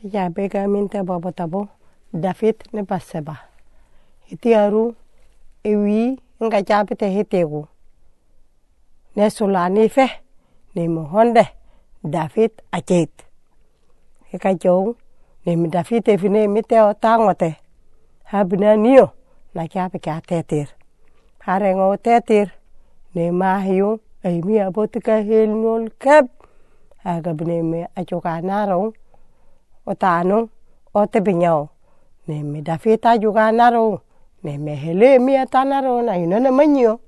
Pijaabega minta bobo tabo David ni Batseba hiti aru ewi nga jaabite hitegu. Ne sulani sulanife nemi honde David ajeet hika jou nemi dafit efi nemi teo taŋote habina niyo na jaabi ke a tetir hareŋo tetir ne maahiyu ayimi abo tika helnol keb. Agab nemi ajuk a narau otano ne me david ajuka naro ne me hele mi atanaro na ino na manyo.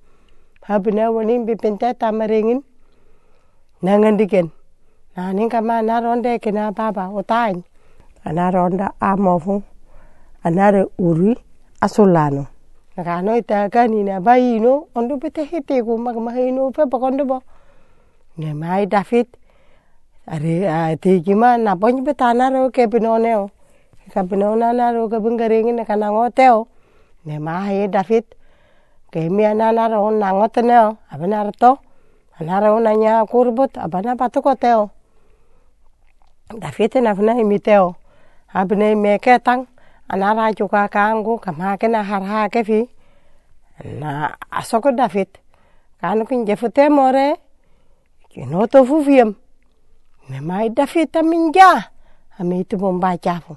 Habina woni bipinte tamaringin nangandiken na ninka ma naronde kina baba otain. Anaronda amofu. Anare uri asulano. Ita kani na bayino ondo bete hiti ku mag mahino pe bakondo bo ne mai david are tiki ma na bonyi beta naro ke binoneo ka binona naro ke bingaringin na kana ngoteo ne mai david ke mi anaro na ngoteneo abenarto anaro na nya kurbut abana patukoteo david na fina imiteo abne me ketang anara juga kangu kama kena harha kefi na asoko david kanu kin jefute more kino to fufiem ne mai david aminja ami tu bomba chafu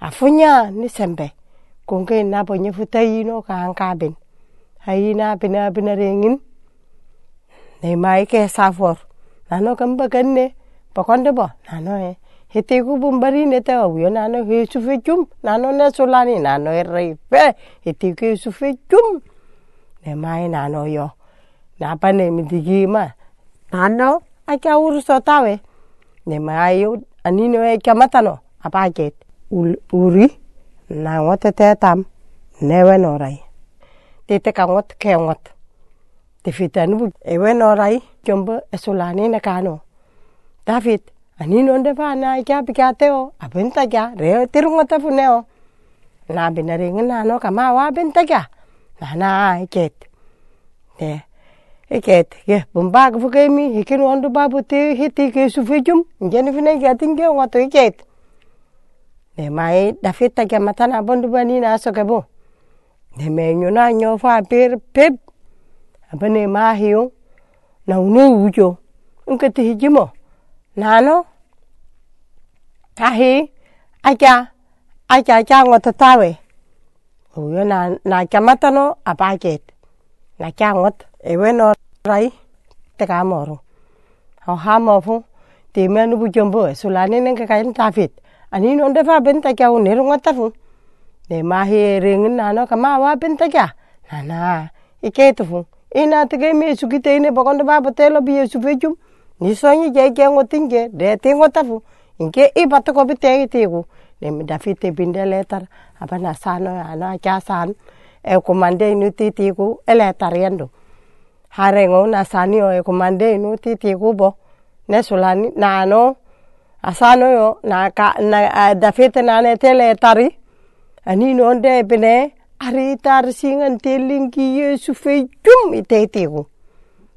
afunya ni sembe. Kungke na bonye futai no kan kabin haina bina bina ringin ne mai ke safor nano kamba kanne pakonde bo. Nano e. Hete ku bumbari ne te awiyo nano he sufe chum nano ne sulani nano e rei pe hete ku sufe chum ne mai nano yo. Na pa ne mitigi ma. Nano ake awuru so tawe. Nema ayo anino eke matano apaket uri na ngote te tam newe norai. Tete ka ngot ke ngot. Tefit anu ewe norai kyombo esulani na kano. David anino nde vana ike apikateo abenta kya reo tirungota funeo na binaringi nano kama wa abenta kya nana aiket te iket ke bumbag fukemi hikin wandu babu te hiti ke sufijum njeni fina ke atinge wato iket ne mai dafita ke matana bondu bani na so ke bo. Ne me nyuna nyo fa per, pep. Abane ma hiyo na une ujo unke te hijimo nano ahi aja aja aja ngoto tawe uyo na na kamatano apaket na cha ngot ewe no rai te ka moro ho ha mo fu ti me nu bu jombo sulani ne ka kain david ani no de fa ben ta u ne ngot ta fu de ma hi ring na no ka ma wa ben ta ka na na ike tu fu ina te ke me su ki te ne bokondo ba botelo bi su fe jum ni so ni je ke ngotinge de te ngotafu. Inke i bato ko bite ite ku ne mi dafite binde letar apa na sano ana cha san e kumande inu titi ku ele tariendo. Hare na sanio e kumande inu titi bo. Ne sulani na asano yo na ka na dafete na ne tele tari. Ani no nde bene ari tar singan telingi yesu fe jum itete.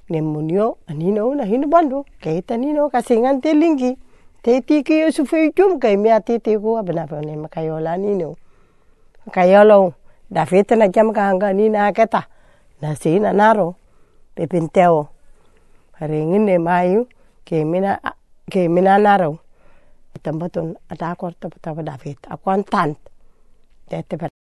Nemunio ani no na hinu bandu kei tani no ka singan telingi. Teti yesu fe jum kei mea titi ku abena fe ne makayola ni no. Da fete na jam ka hanga ni na keta. Na si na naro. Pe pinteo ringin ne mayu ke mina ke mina naro. Tambaton ata korto pa da fet akwan tant te te